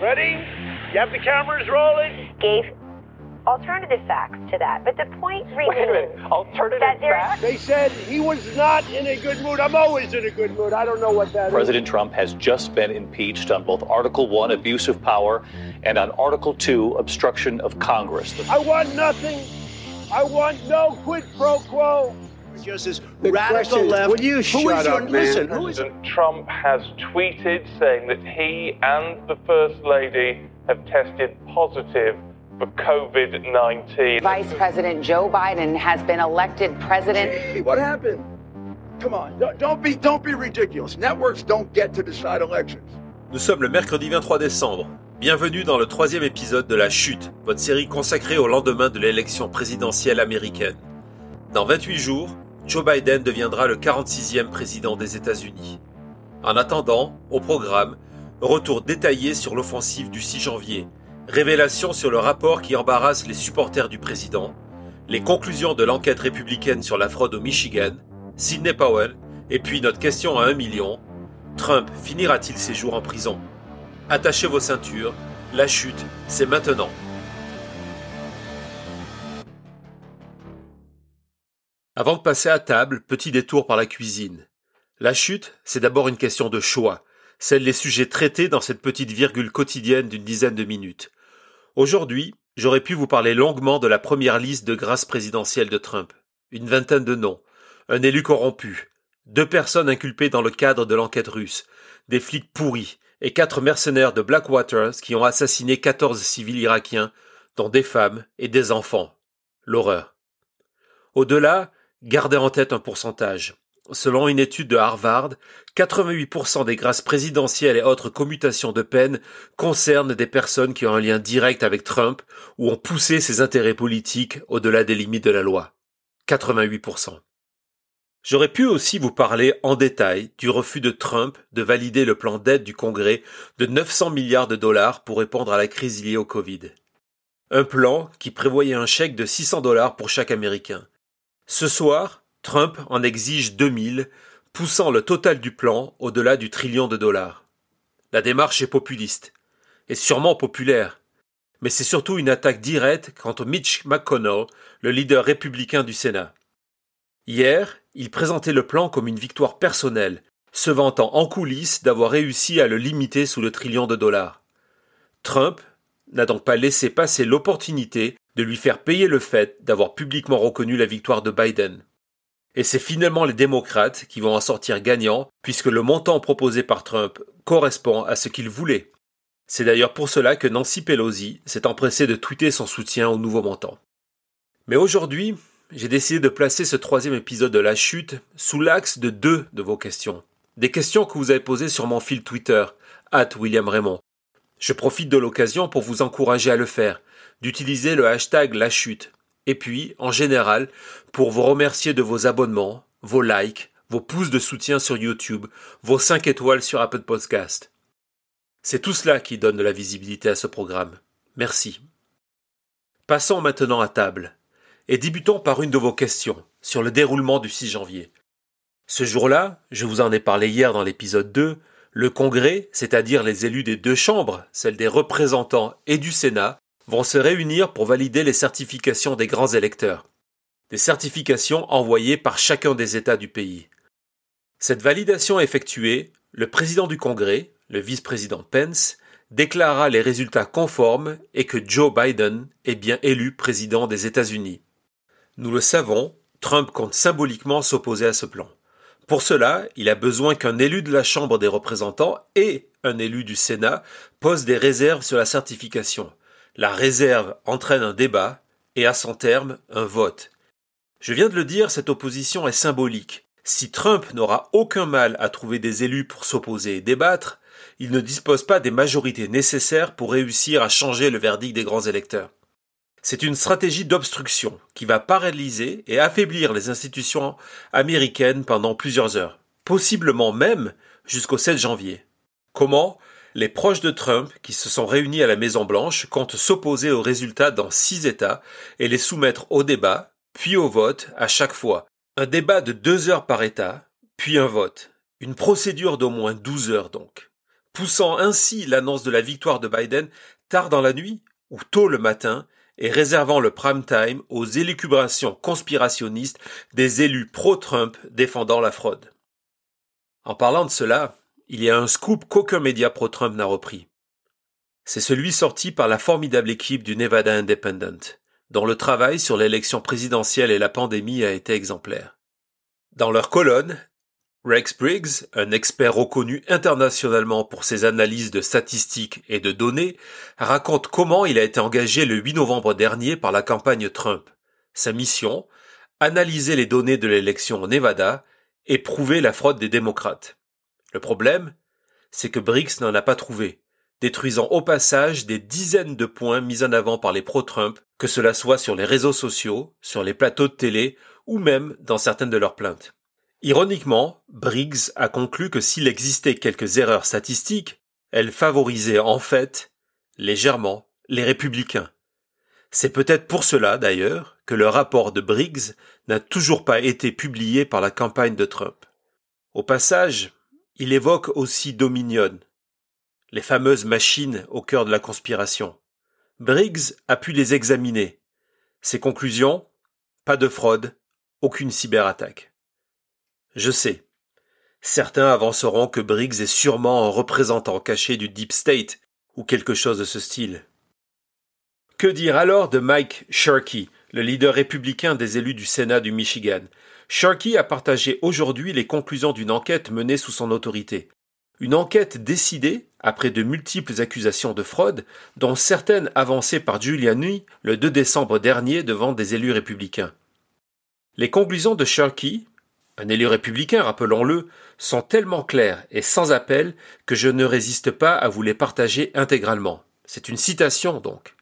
Ready? You have the cameras rolling? Gave alternative facts to that. But the point Wait a minute. Alternative that facts? They said he was not in a good mood. I'm always in a good mood. I don't know what that is. President Trump has just been impeached on both Article 1, abuse of power, and on Article 2, obstruction of Congress. I want nothing. I want no quid pro quo. Radical question left. will you Who shut is your, up, man? Listen, who is President Trump has tweeted saying that he and the First Lady have tested positive for COVID 19. Vice President Joe Biden has been elected president. Hey, what happened? Come on, don't, don't be don't be ridiculous. Networks don't get to decide elections. Nous sommes le mercredi 23 décembre. Bienvenue dans le troisième épisode de La Chute, votre série consacrée au lendemain de l'élection présidentielle américaine. Dans 28 jours, Joe Biden deviendra le 46e président des États-Unis. En attendant, au programme, retour détaillé sur l'offensive du 6 janvier, révélation sur le rapport qui embarrasse les supporters du président, les conclusions de l'enquête républicaine sur la fraude au Michigan, Sidney Powell, et puis notre question à un million, Trump finira-t-il ses jours en prison? Attachez vos ceintures, la chute, c'est maintenant. Avant de passer à table, petit détour par la cuisine. La chute, c'est d'abord une question de choix, celle des sujets traités dans cette petite virgule quotidienne d'une dizaine de minutes. Aujourd'hui, j'aurais pu vous parler longuement de la première liste de grâce présidentielle de Trump. Une vingtaine de noms. Un élu corrompu. Deux personnes inculpées dans le cadre de l'enquête russe. Des flics pourris. Et quatre mercenaires de Blackwater qui ont assassiné 14 civils irakiens, dont des femmes et des enfants. L'horreur. Au-delà, gardez en tête un pourcentage. Selon une étude de Harvard, 88% des grâces présidentielles et autres commutations de peine concernent des personnes qui ont un lien direct avec Trump ou ont poussé ses intérêts politiques au-delà des limites de la loi. 88%. J'aurais pu aussi vous parler en détail du refus de Trump de valider le plan d'aide du Congrès de 900 milliards de dollars pour répondre à la crise liée au Covid. Un plan qui prévoyait un chèque de 600 dollars pour chaque Américain. Ce soir, Trump en exige 2000, poussant le total du plan au-delà du trillion de dollars. La démarche est populiste, et sûrement populaire, mais c'est surtout une attaque directe contre Mitch McConnell, le leader républicain du Sénat. Hier, il présentait le plan comme une victoire personnelle, se vantant en coulisses d'avoir réussi à le limiter sous le trillion de dollars. Trump n'a donc pas laissé passer l'opportunité de lui faire payer le fait d'avoir publiquement reconnu la victoire de Biden. Et c'est finalement les démocrates qui vont en sortir gagnants, puisque le montant proposé par Trump correspond à ce qu'il voulait. C'est d'ailleurs pour cela que Nancy Pelosi s'est empressée de tweeter son soutien au nouveau montant. Mais aujourd'hui, j'ai décidé de placer ce troisième épisode de la chute sous l'axe de deux de vos questions. Des questions que vous avez posées sur mon fil Twitter, at William Raymond. Je profite de l'occasion pour vous encourager à le faire, d'utiliser le hashtag la chute, et puis, en général, pour vous remercier de vos abonnements, vos likes, vos pouces de soutien sur YouTube, vos 5 étoiles sur Apple Podcast. C'est tout cela qui donne de la visibilité à ce programme. Merci. Passons maintenant à table, et débutons par une de vos questions sur le déroulement du 6 janvier. Ce jour-là, je vous en ai parlé hier dans l'épisode 2, le Congrès, c'est-à-dire les élus des deux chambres, celles des représentants et du Sénat, vont se réunir pour valider les certifications des grands électeurs. Des certifications envoyées par chacun des États du pays. Cette validation effectuée, le président du Congrès, le vice-président Pence, déclara les résultats conformes et que Joe Biden est bien élu président des États-Unis. Nous le savons, Trump compte symboliquement s'opposer à ce plan. Pour cela, il a besoin qu'un élu de la Chambre des représentants et un élu du Sénat posent des réserves sur la certification. La réserve entraîne un débat et à son terme un vote. Je viens de le dire, cette opposition est symbolique. Si Trump n'aura aucun mal à trouver des élus pour s'opposer et débattre, il ne dispose pas des majorités nécessaires pour réussir à changer le verdict des grands électeurs. C'est une stratégie d'obstruction qui va paralyser et affaiblir les institutions américaines pendant plusieurs heures, possiblement même jusqu'au 7 janvier. Comment? Les proches de Trump, qui se sont réunis à la Maison Blanche, comptent s'opposer aux résultats dans six États et les soumettre au débat, puis au vote à chaque fois. Un débat de deux heures par État, puis un vote. Une procédure d'au moins douze heures donc. poussant ainsi l'annonce de la victoire de Biden tard dans la nuit ou tôt le matin et réservant le prime time aux élucubrations conspirationnistes des élus pro-Trump défendant la fraude. En parlant de cela, il y a un scoop qu'aucun média pro-Trump n'a repris. C'est celui sorti par la formidable équipe du Nevada Independent, dont le travail sur l'élection présidentielle et la pandémie a été exemplaire. Dans leur colonne, Rex Briggs, un expert reconnu internationalement pour ses analyses de statistiques et de données, raconte comment il a été engagé le 8 novembre dernier par la campagne Trump. Sa mission, analyser les données de l'élection au Nevada et prouver la fraude des démocrates. Le problème, c'est que Briggs n'en a pas trouvé, détruisant au passage des dizaines de points mis en avant par les pro-Trump, que cela soit sur les réseaux sociaux, sur les plateaux de télé ou même dans certaines de leurs plaintes. Ironiquement, Briggs a conclu que s'il existait quelques erreurs statistiques, elles favorisaient en fait, légèrement, les républicains. C'est peut-être pour cela, d'ailleurs, que le rapport de Briggs n'a toujours pas été publié par la campagne de Trump. Au passage, il évoque aussi Dominion, les fameuses machines au cœur de la conspiration. Briggs a pu les examiner. Ses conclusions Pas de fraude, aucune cyberattaque. Je sais. Certains avanceront que Briggs est sûrement un représentant caché du Deep State, ou quelque chose de ce style. Que dire alors de Mike Sharkey, le leader républicain des élus du Sénat du Michigan? Sharkey a partagé aujourd'hui les conclusions d'une enquête menée sous son autorité. Une enquête décidée après de multiples accusations de fraude, dont certaines avancées par Giuliani le 2 décembre dernier devant des élus républicains. Les conclusions de Sharkey, un élu républicain, rappelons-le, sont tellement claires et sans appel que je ne résiste pas à vous les partager intégralement. C'est une citation donc.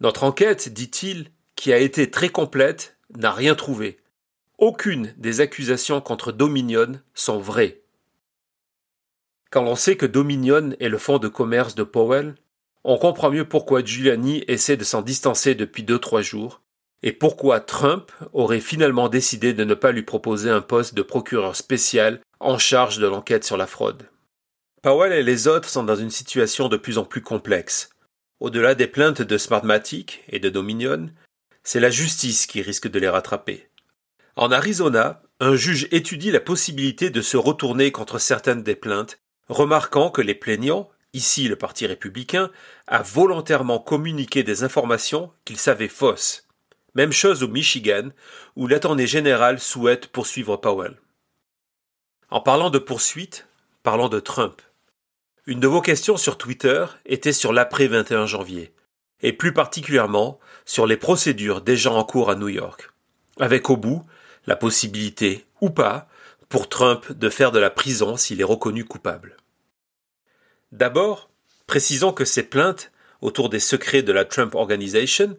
Notre enquête, dit-il, qui a été très complète, n'a rien trouvé. Aucune des accusations contre Dominion sont vraies. Quand l'on sait que Dominion est le fonds de commerce de Powell, on comprend mieux pourquoi Giuliani essaie de s'en distancer depuis deux trois jours et pourquoi Trump aurait finalement décidé de ne pas lui proposer un poste de procureur spécial en charge de l'enquête sur la fraude. Powell et les autres sont dans une situation de plus en plus complexe. Au-delà des plaintes de Smartmatic et de Dominion, c'est la justice qui risque de les rattraper. En Arizona, un juge étudie la possibilité de se retourner contre certaines des plaintes, remarquant que les plaignants, ici le Parti républicain, a volontairement communiqué des informations qu'il savait fausses. Même chose au Michigan, où l'attorney général souhaite poursuivre Powell. En parlant de poursuite, parlons de Trump. Une de vos questions sur Twitter était sur l'après 21 janvier, et plus particulièrement sur les procédures déjà en cours à New York, avec au bout la possibilité, ou pas, pour Trump de faire de la prison s'il est reconnu coupable. D'abord, précisons que ces plaintes autour des secrets de la Trump Organization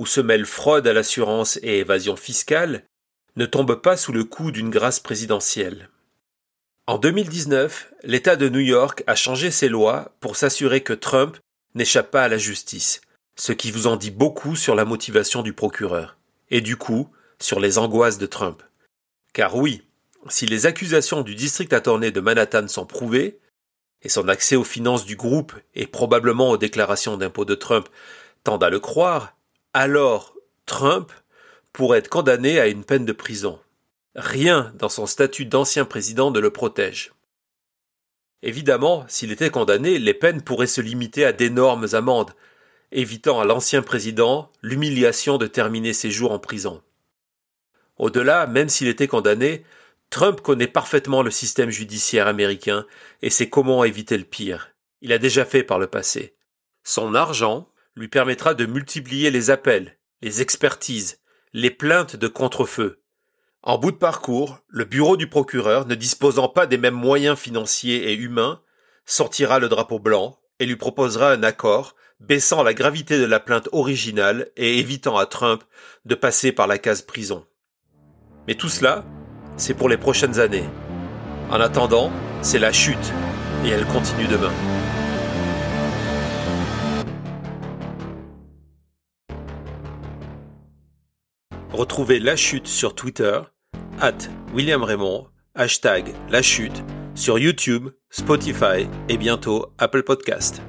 où se mêlent fraude à l'assurance et évasion fiscale, ne tombe pas sous le coup d'une grâce présidentielle. En 2019, l'État de New York a changé ses lois pour s'assurer que Trump n'échappe pas à la justice, ce qui vous en dit beaucoup sur la motivation du procureur, et du coup, sur les angoisses de Trump. Car oui, si les accusations du district attorney de Manhattan sont prouvées, et son accès aux finances du groupe et probablement aux déclarations d'impôts de Trump tendent à le croire, alors Trump pourrait être condamné à une peine de prison. Rien dans son statut d'ancien président ne le protège. Évidemment, s'il était condamné, les peines pourraient se limiter à d'énormes amendes, évitant à l'ancien président l'humiliation de terminer ses jours en prison. Au-delà, même s'il était condamné, Trump connaît parfaitement le système judiciaire américain et sait comment éviter le pire. Il a déjà fait par le passé. Son argent, lui permettra de multiplier les appels, les expertises, les plaintes de contrefeu. En bout de parcours, le bureau du procureur, ne disposant pas des mêmes moyens financiers et humains, sortira le drapeau blanc et lui proposera un accord baissant la gravité de la plainte originale et évitant à Trump de passer par la case prison. Mais tout cela, c'est pour les prochaines années. En attendant, c'est la chute, et elle continue demain. Retrouvez La Chute sur Twitter, at William Raymond, hashtag La Chute, sur YouTube, Spotify et bientôt Apple Podcast.